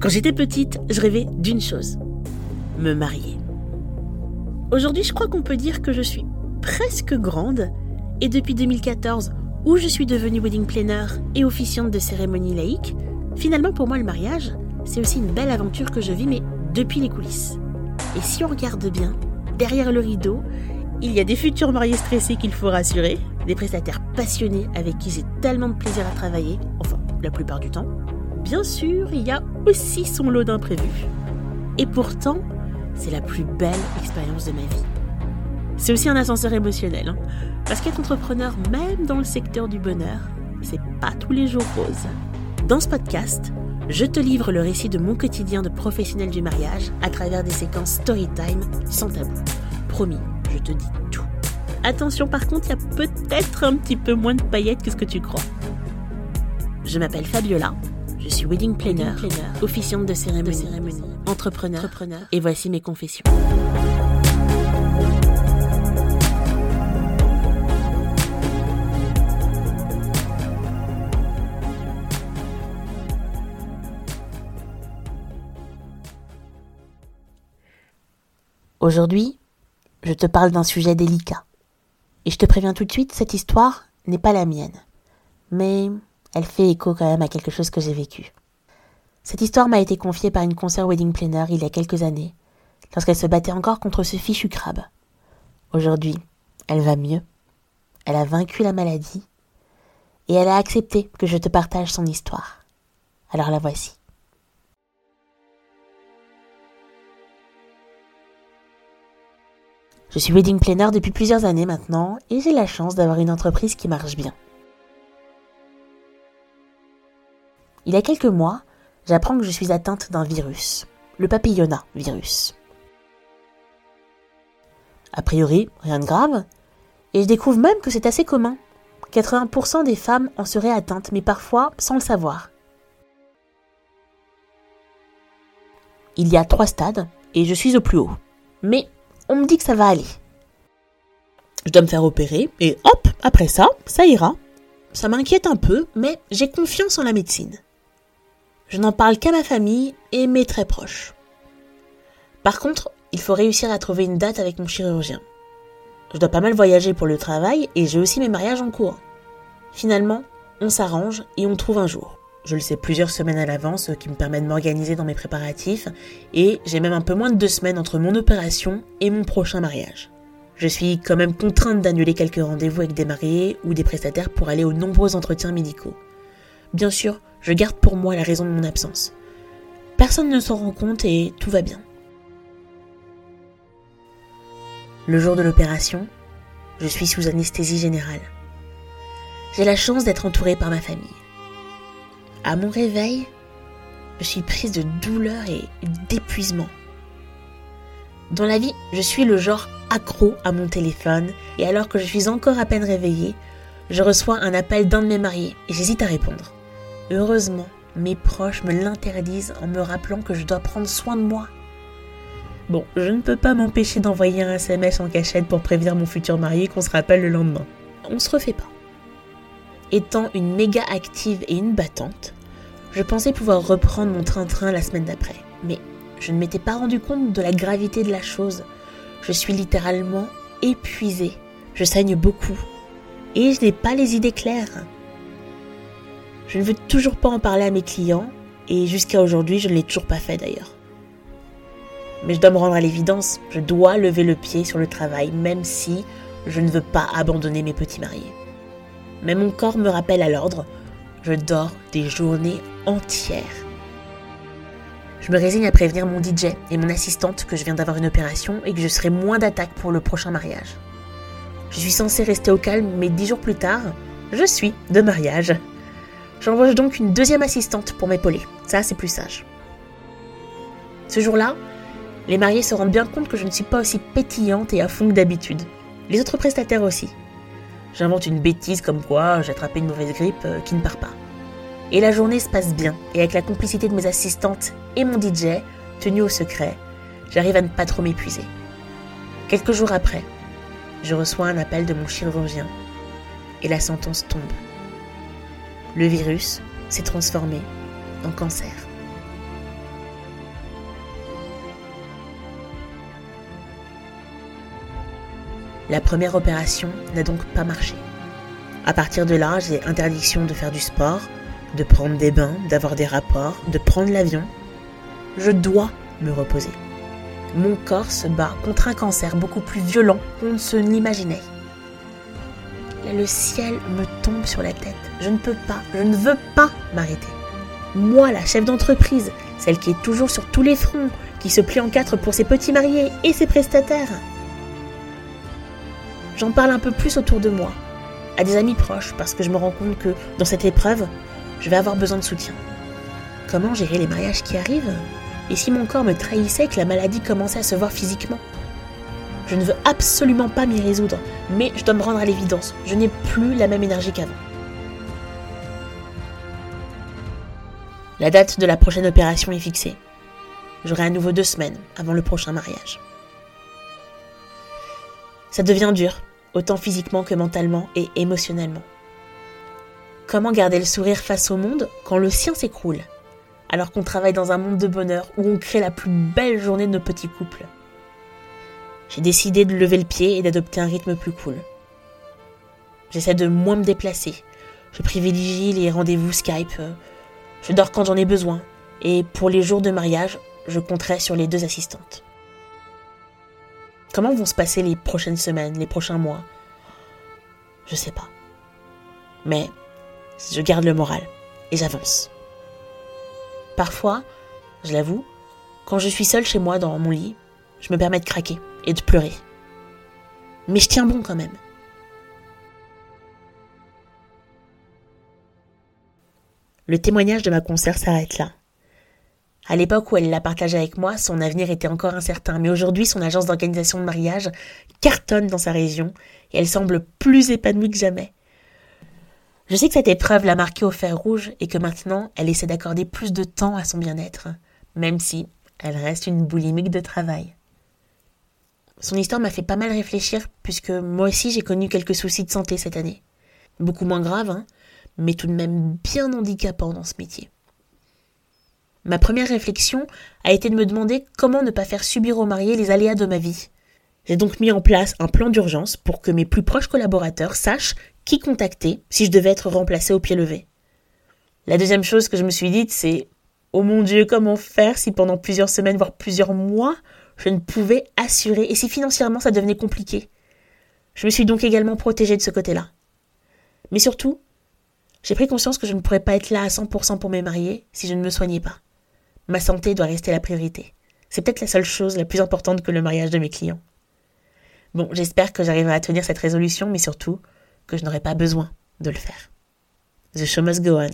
Quand j'étais petite, je rêvais d'une chose, me marier. Aujourd'hui, je crois qu'on peut dire que je suis presque grande et depuis 2014, où je suis devenue wedding planner et officiante de cérémonie laïque, finalement pour moi le mariage, c'est aussi une belle aventure que je vis mais depuis les coulisses. Et si on regarde bien, derrière le rideau, il y a des futurs mariés stressés qu'il faut rassurer, des prestataires passionnés avec qui j'ai tellement de plaisir à travailler, enfin la plupart du temps. Bien sûr, il y a aussi son lot d'imprévus. Et pourtant, c'est la plus belle expérience de ma vie. C'est aussi un ascenseur émotionnel, hein. parce qu'être entrepreneur, même dans le secteur du bonheur, c'est pas tous les jours rose. Dans ce podcast, je te livre le récit de mon quotidien de professionnel du mariage à travers des séquences story time sans tabou. Promis, je te dis tout. Attention par contre, il y a peut-être un petit peu moins de paillettes que ce que tu crois. Je m'appelle Fabiola, je suis wedding planner, officiante de cérémonie, entrepreneur, entrepreneur, et voici mes confessions. Aujourd'hui, je te parle d'un sujet délicat. Et je te préviens tout de suite, cette histoire n'est pas la mienne. Mais elle fait écho quand même à quelque chose que j'ai vécu. Cette histoire m'a été confiée par une concert wedding planner il y a quelques années, lorsqu'elle se battait encore contre ce fichu crabe. Aujourd'hui, elle va mieux. Elle a vaincu la maladie. Et elle a accepté que je te partage son histoire. Alors la voici. Je suis wedding planner depuis plusieurs années maintenant et j'ai la chance d'avoir une entreprise qui marche bien. Il y a quelques mois, j'apprends que je suis atteinte d'un virus, le papillona virus. A priori, rien de grave, et je découvre même que c'est assez commun. 80% des femmes en seraient atteintes, mais parfois sans le savoir. Il y a trois stades, et je suis au plus haut. Mais on me dit que ça va aller. Je dois me faire opérer et hop, après ça, ça ira. Ça m'inquiète un peu, mais j'ai confiance en la médecine. Je n'en parle qu'à ma famille et mes très proches. Par contre, il faut réussir à trouver une date avec mon chirurgien. Je dois pas mal voyager pour le travail et j'ai aussi mes mariages en cours. Finalement, on s'arrange et on trouve un jour. Je le sais plusieurs semaines à l'avance, ce qui me permet de m'organiser dans mes préparatifs, et j'ai même un peu moins de deux semaines entre mon opération et mon prochain mariage. Je suis quand même contrainte d'annuler quelques rendez-vous avec des mariés ou des prestataires pour aller aux nombreux entretiens médicaux. Bien sûr, je garde pour moi la raison de mon absence. Personne ne s'en rend compte et tout va bien. Le jour de l'opération, je suis sous anesthésie générale. J'ai la chance d'être entourée par ma famille. À mon réveil, je suis prise de douleur et d'épuisement. Dans la vie, je suis le genre accro à mon téléphone et alors que je suis encore à peine réveillée, je reçois un appel d'un de mes mariés et j'hésite à répondre. Heureusement, mes proches me l'interdisent en me rappelant que je dois prendre soin de moi. Bon, je ne peux pas m'empêcher d'envoyer un SMS en cachette pour prévenir mon futur marié qu'on se rappelle le lendemain. On se refait pas. Étant une méga active et une battante, je pensais pouvoir reprendre mon train-train la semaine d'après. Mais je ne m'étais pas rendu compte de la gravité de la chose. Je suis littéralement épuisée. Je saigne beaucoup. Et je n'ai pas les idées claires. Je ne veux toujours pas en parler à mes clients, et jusqu'à aujourd'hui, je ne l'ai toujours pas fait d'ailleurs. Mais je dois me rendre à l'évidence, je dois lever le pied sur le travail, même si je ne veux pas abandonner mes petits mariés mais mon corps me rappelle à l'ordre. Je dors des journées entières. Je me résigne à prévenir mon DJ et mon assistante que je viens d'avoir une opération et que je serai moins d'attaque pour le prochain mariage. Je suis censée rester au calme, mais dix jours plus tard, je suis de mariage. J'embauche donc une deuxième assistante pour m'épauler. Ça, c'est plus sage. Ce jour-là, les mariés se rendent bien compte que je ne suis pas aussi pétillante et à fond que d'habitude. Les autres prestataires aussi. J'invente une bêtise comme quoi j'ai attrapé une mauvaise grippe euh, qui ne part pas. Et la journée se passe bien, et avec la complicité de mes assistantes et mon DJ, tenu au secret, j'arrive à ne pas trop m'épuiser. Quelques jours après, je reçois un appel de mon chirurgien, et la sentence tombe le virus s'est transformé en cancer. La première opération n'a donc pas marché. À partir de là, j'ai interdiction de faire du sport, de prendre des bains, d'avoir des rapports, de prendre l'avion. Je dois me reposer. Mon corps se bat contre un cancer beaucoup plus violent qu'on ne se l'imaginait. Le ciel me tombe sur la tête. Je ne peux pas, je ne veux pas m'arrêter. Moi, la chef d'entreprise, celle qui est toujours sur tous les fronts, qui se plie en quatre pour ses petits mariés et ses prestataires. J'en parle un peu plus autour de moi, à des amis proches, parce que je me rends compte que dans cette épreuve, je vais avoir besoin de soutien. Comment gérer les mariages qui arrivent? Et si mon corps me trahissait et que la maladie commençait à se voir physiquement? Je ne veux absolument pas m'y résoudre, mais je dois me rendre à l'évidence, je n'ai plus la même énergie qu'avant. La date de la prochaine opération est fixée. J'aurai à nouveau deux semaines avant le prochain mariage. Ça devient dur, autant physiquement que mentalement et émotionnellement. Comment garder le sourire face au monde quand le sien s'écroule, alors qu'on travaille dans un monde de bonheur où on crée la plus belle journée de nos petits couples? J'ai décidé de lever le pied et d'adopter un rythme plus cool. J'essaie de moins me déplacer. Je privilégie les rendez-vous Skype, je dors quand j'en ai besoin, et pour les jours de mariage, je compterai sur les deux assistantes. Comment vont se passer les prochaines semaines, les prochains mois? Je sais pas. Mais je garde le moral et j'avance. Parfois, je l'avoue, quand je suis seule chez moi dans mon lit, je me permets de craquer et de pleurer. Mais je tiens bon quand même. Le témoignage de ma consoeur s'arrête là. À l'époque où elle l'a partagé avec moi, son avenir était encore incertain, mais aujourd'hui son agence d'organisation de mariage cartonne dans sa région et elle semble plus épanouie que jamais. Je sais que cette épreuve l'a marquée au fer rouge et que maintenant elle essaie d'accorder plus de temps à son bien-être, même si elle reste une boulimique de travail. Son histoire m'a fait pas mal réfléchir puisque moi aussi j'ai connu quelques soucis de santé cette année. Beaucoup moins graves, hein, mais tout de même bien handicapant dans ce métier. Ma première réflexion a été de me demander comment ne pas faire subir aux mariés les aléas de ma vie. J'ai donc mis en place un plan d'urgence pour que mes plus proches collaborateurs sachent qui contacter si je devais être remplacé au pied levé. La deuxième chose que je me suis dite, c'est Oh mon Dieu, comment faire si pendant plusieurs semaines, voire plusieurs mois, je ne pouvais assurer et si financièrement ça devenait compliqué Je me suis donc également protégée de ce côté-là. Mais surtout, j'ai pris conscience que je ne pourrais pas être là à 100% pour mes mariés si je ne me soignais pas. Ma santé doit rester la priorité. C'est peut-être la seule chose la plus importante que le mariage de mes clients. Bon, j'espère que j'arriverai à tenir cette résolution, mais surtout que je n'aurai pas besoin de le faire. The show must go on.